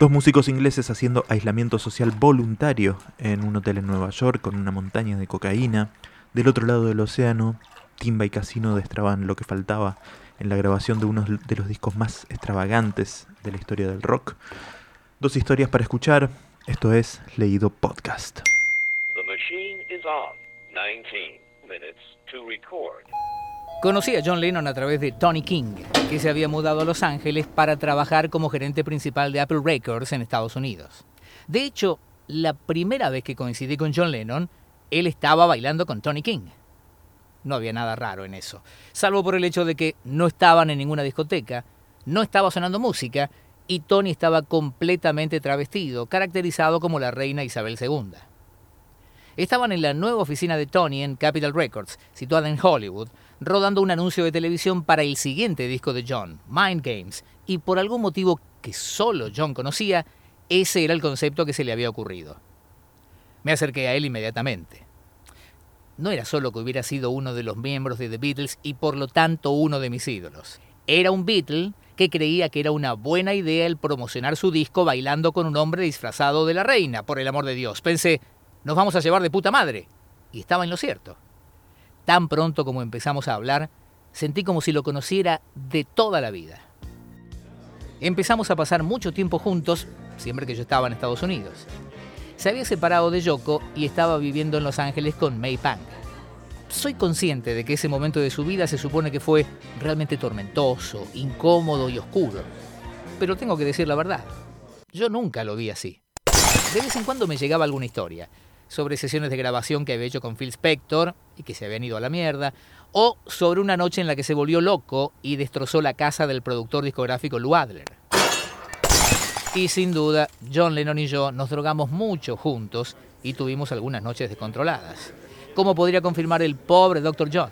Dos músicos ingleses haciendo aislamiento social voluntario en un hotel en Nueva York con una montaña de cocaína. Del otro lado del océano, Timba y Casino destraban lo que faltaba en la grabación de uno de los discos más extravagantes de la historia del rock. Dos historias para escuchar. Esto es Leído Podcast. Conocí a John Lennon a través de Tony King, que se había mudado a Los Ángeles para trabajar como gerente principal de Apple Records en Estados Unidos. De hecho, la primera vez que coincidí con John Lennon, él estaba bailando con Tony King. No había nada raro en eso, salvo por el hecho de que no estaban en ninguna discoteca, no estaba sonando música y Tony estaba completamente travestido, caracterizado como la reina Isabel II. Estaban en la nueva oficina de Tony en Capitol Records, situada en Hollywood, rodando un anuncio de televisión para el siguiente disco de John, Mind Games, y por algún motivo que solo John conocía, ese era el concepto que se le había ocurrido. Me acerqué a él inmediatamente. No era solo que hubiera sido uno de los miembros de The Beatles y por lo tanto uno de mis ídolos. Era un Beatle que creía que era una buena idea el promocionar su disco bailando con un hombre disfrazado de la reina, por el amor de Dios. Pensé, nos vamos a llevar de puta madre. Y estaba en lo cierto. Tan pronto como empezamos a hablar, sentí como si lo conociera de toda la vida. Empezamos a pasar mucho tiempo juntos, siempre que yo estaba en Estados Unidos. Se había separado de Yoko y estaba viviendo en Los Ángeles con May Pang. Soy consciente de que ese momento de su vida se supone que fue realmente tormentoso, incómodo y oscuro. Pero tengo que decir la verdad. Yo nunca lo vi así. De vez en cuando me llegaba alguna historia, sobre sesiones de grabación que había hecho con Phil Spector y que se habían ido a la mierda, o sobre una noche en la que se volvió loco y destrozó la casa del productor discográfico Lou Adler. Y sin duda, John Lennon y yo nos drogamos mucho juntos y tuvimos algunas noches descontroladas. Como podría confirmar el pobre Dr. John.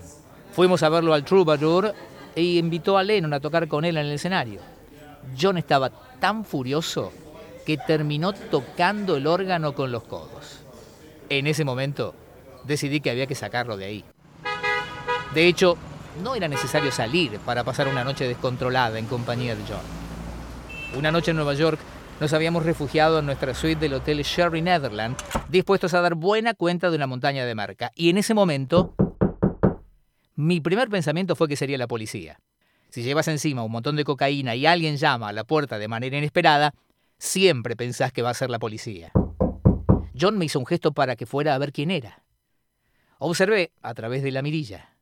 Fuimos a verlo al Troubadour e invitó a Lennon a tocar con él en el escenario. John estaba tan furioso que terminó tocando el órgano con los codos. En ese momento decidí que había que sacarlo de ahí. De hecho, no era necesario salir para pasar una noche descontrolada en compañía de John. Una noche en Nueva York nos habíamos refugiado en nuestra suite del hotel Sherry Netherland, dispuestos a dar buena cuenta de una montaña de marca. Y en ese momento, mi primer pensamiento fue que sería la policía. Si llevas encima un montón de cocaína y alguien llama a la puerta de manera inesperada, siempre pensás que va a ser la policía. John me hizo un gesto para que fuera a ver quién era. Observé a través de la mirilla.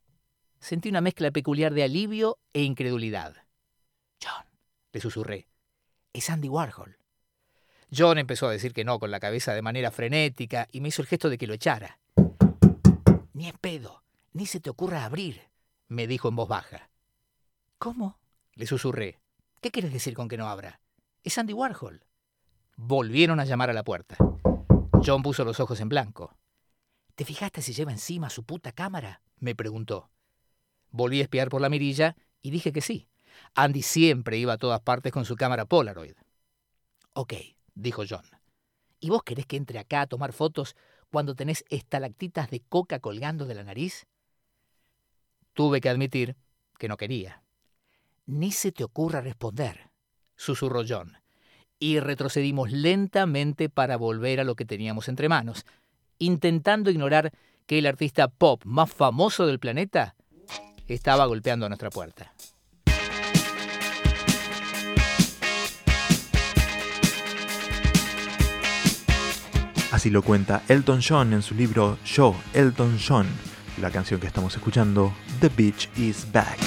Sentí una mezcla peculiar de alivio e incredulidad. John, le susurré, es Andy Warhol. John empezó a decir que no con la cabeza de manera frenética y me hizo el gesto de que lo echara. Ni en pedo, ni se te ocurra abrir, me dijo en voz baja. ¿Cómo? le susurré. ¿Qué quieres decir con que no abra? Es Andy Warhol. Volvieron a llamar a la puerta. John puso los ojos en blanco. ¿Te fijaste si lleva encima su puta cámara? me preguntó. Volví a espiar por la mirilla y dije que sí. Andy siempre iba a todas partes con su cámara Polaroid. Ok, dijo John. ¿Y vos querés que entre acá a tomar fotos cuando tenés estalactitas de coca colgando de la nariz? Tuve que admitir que no quería. Ni se te ocurra responder, susurró John y retrocedimos lentamente para volver a lo que teníamos entre manos, intentando ignorar que el artista pop más famoso del planeta estaba golpeando a nuestra puerta. Así lo cuenta Elton John en su libro Yo, Elton John, la canción que estamos escuchando, The Beach is Back.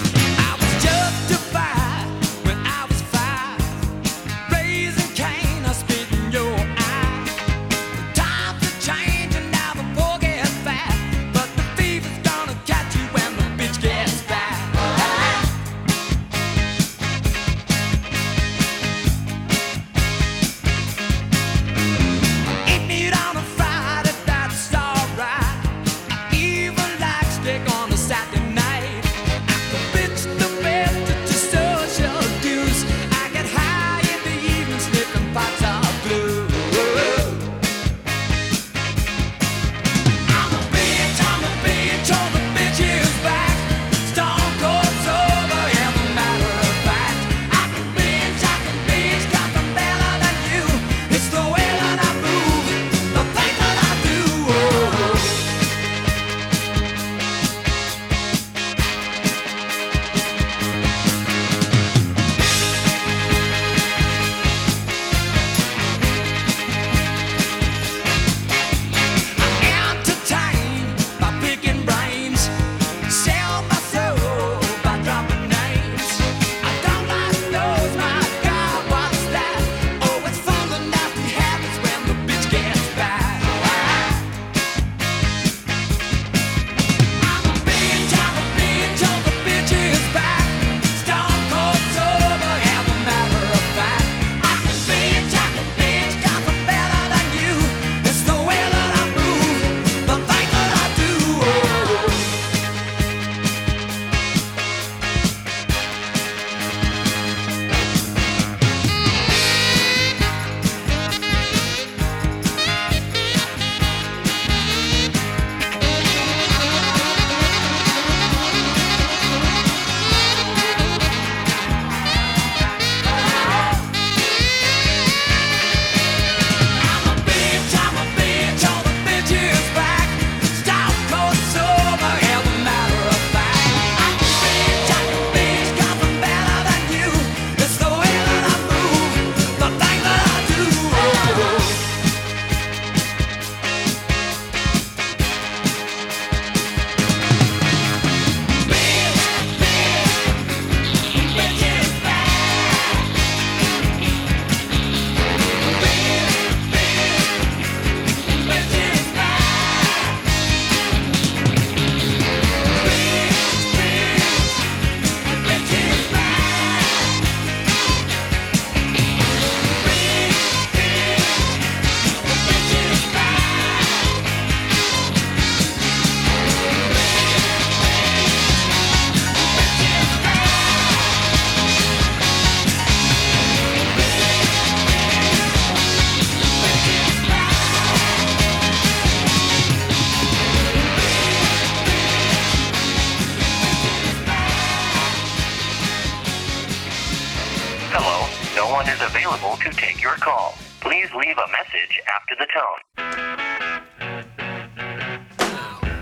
Take your call. Please leave a message after the tone.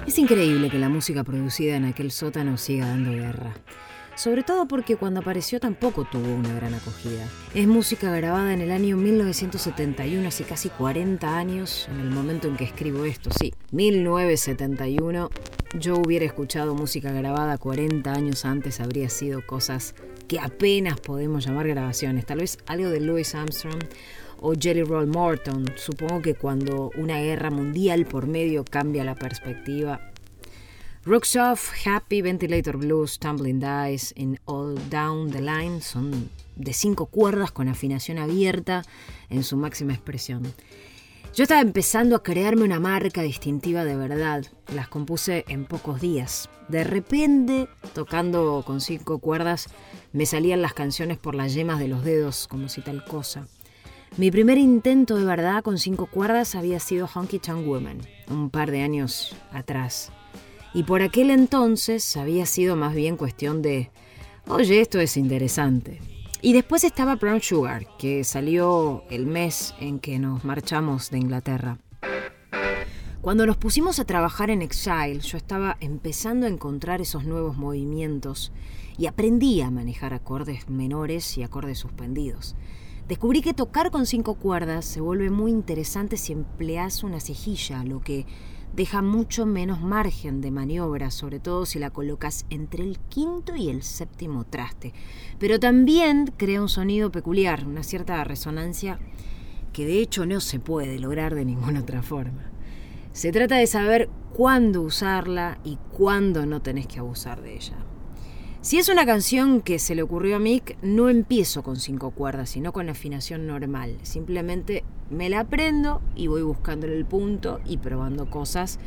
Es increíble que la música producida en aquel sótano siga dando guerra sobre todo porque cuando apareció tampoco tuvo una gran acogida. Es música grabada en el año 1971, hace casi 40 años, en el momento en que escribo esto, sí, 1971. Yo hubiera escuchado música grabada 40 años antes, habría sido cosas que apenas podemos llamar grabaciones, tal vez algo de Louis Armstrong o Jelly Roll Morton. Supongo que cuando una guerra mundial por medio cambia la perspectiva, Off, Happy, Ventilator Blues, Tumbling Dice and All Down the Line son de cinco cuerdas con afinación abierta en su máxima expresión. Yo estaba empezando a crearme una marca distintiva de verdad. Las compuse en pocos días. De repente, tocando con cinco cuerdas, me salían las canciones por las yemas de los dedos, como si tal cosa. Mi primer intento de verdad con cinco cuerdas había sido Honky Tonk Woman, un par de años atrás. Y por aquel entonces había sido más bien cuestión de, oye, esto es interesante. Y después estaba Brown Sugar, que salió el mes en que nos marchamos de Inglaterra. Cuando nos pusimos a trabajar en Exile, yo estaba empezando a encontrar esos nuevos movimientos y aprendí a manejar acordes menores y acordes suspendidos. Descubrí que tocar con cinco cuerdas se vuelve muy interesante si empleas una cejilla, lo que deja mucho menos margen de maniobra, sobre todo si la colocas entre el quinto y el séptimo traste. Pero también crea un sonido peculiar, una cierta resonancia que de hecho no se puede lograr de ninguna otra forma. Se trata de saber cuándo usarla y cuándo no tenés que abusar de ella. Si es una canción que se le ocurrió a Mick, no empiezo con cinco cuerdas, sino con afinación normal. Simplemente me la aprendo y voy buscándole el punto y probando cosas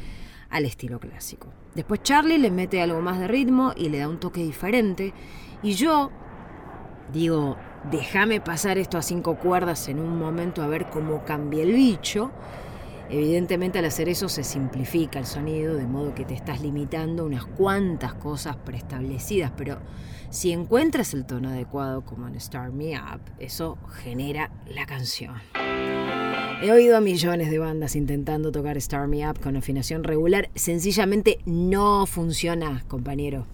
al estilo clásico. Después Charlie le mete algo más de ritmo y le da un toque diferente. Y yo digo, déjame pasar esto a cinco cuerdas en un momento a ver cómo cambia el bicho. Evidentemente al hacer eso se simplifica el sonido, de modo que te estás limitando unas cuantas cosas preestablecidas, pero si encuentras el tono adecuado como en Start Me Up, eso genera la canción. He oído a millones de bandas intentando tocar Start Me Up con afinación regular, sencillamente no funciona, compañero.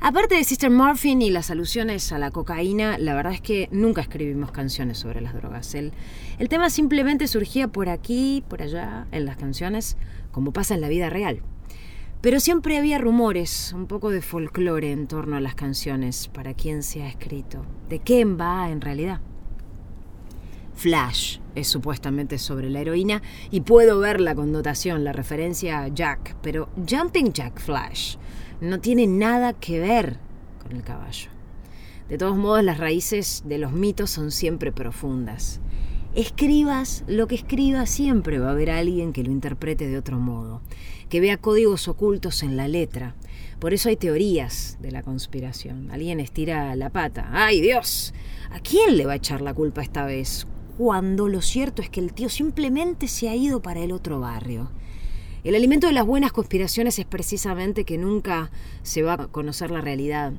Aparte de Sister Morphine y las alusiones a la cocaína, la verdad es que nunca escribimos canciones sobre las drogas. El, el tema simplemente surgía por aquí, por allá, en las canciones, como pasa en la vida real. Pero siempre había rumores, un poco de folclore en torno a las canciones, para quién se ha escrito, de quién va en realidad. Flash es supuestamente sobre la heroína y puedo ver la connotación, la referencia a Jack, pero Jumping Jack Flash no tiene nada que ver con el caballo. De todos modos, las raíces de los mitos son siempre profundas. Escribas lo que escribas, siempre va a haber alguien que lo interprete de otro modo, que vea códigos ocultos en la letra. Por eso hay teorías de la conspiración. Alguien estira la pata. ¡Ay Dios! ¿A quién le va a echar la culpa esta vez? Cuando lo cierto es que el tío simplemente se ha ido para el otro barrio. El alimento de las buenas conspiraciones es precisamente que nunca se va a conocer la realidad.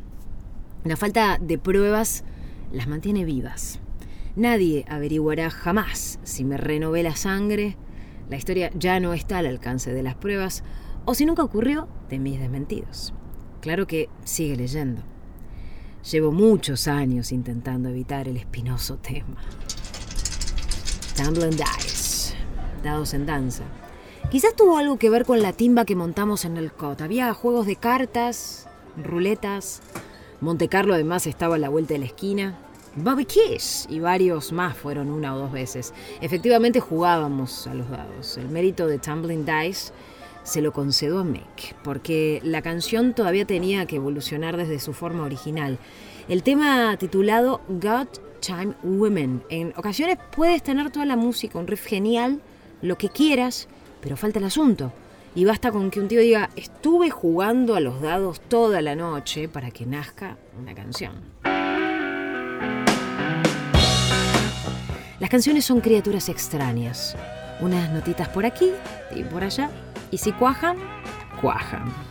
La falta de pruebas las mantiene vivas. Nadie averiguará jamás si me renové la sangre, la historia ya no está al alcance de las pruebas, o si nunca ocurrió, de mis desmentidos. Claro que sigue leyendo. Llevo muchos años intentando evitar el espinoso tema. Tumbling Dice, dados en danza. Quizás tuvo algo que ver con la timba que montamos en el COT. Había juegos de cartas, ruletas. Monte Carlo además estaba a la vuelta de la esquina. Bobby Kiss y varios más fueron una o dos veces. Efectivamente jugábamos a los dados. El mérito de Tumbling Dice se lo concedo a Mick, porque la canción todavía tenía que evolucionar desde su forma original. El tema titulado God Time Women. En ocasiones puedes tener toda la música, un riff genial, lo que quieras, pero falta el asunto. Y basta con que un tío diga, estuve jugando a los dados toda la noche para que nazca una canción. Las canciones son criaturas extrañas. Unas notitas por aquí y por allá. Y si cuajan, cuajan.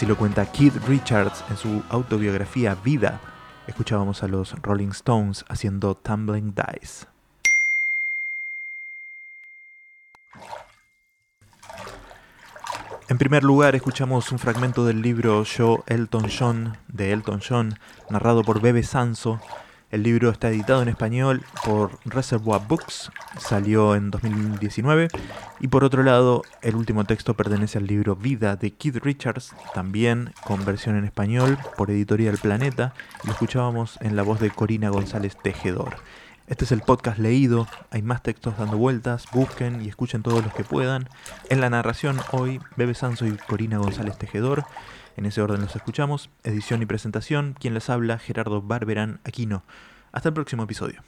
Así lo cuenta Keith Richards en su autobiografía Vida. Escuchábamos a los Rolling Stones haciendo Tumbling Dice. En primer lugar, escuchamos un fragmento del libro Yo, Elton John, de Elton John, narrado por Bebe Sanso. El libro está editado en español por Reservoir Books, salió en 2019. Y por otro lado, el último texto pertenece al libro Vida de Keith Richards, también con versión en español por Editorial Planeta. Lo escuchábamos en la voz de Corina González Tejedor. Este es el podcast leído, hay más textos dando vueltas, busquen y escuchen todos los que puedan. En la narración hoy, Bebe Sanso y Corina González Tejedor, en ese orden los escuchamos. Edición y presentación, quien les habla, Gerardo Barberán Aquino. Hasta el próximo episodio.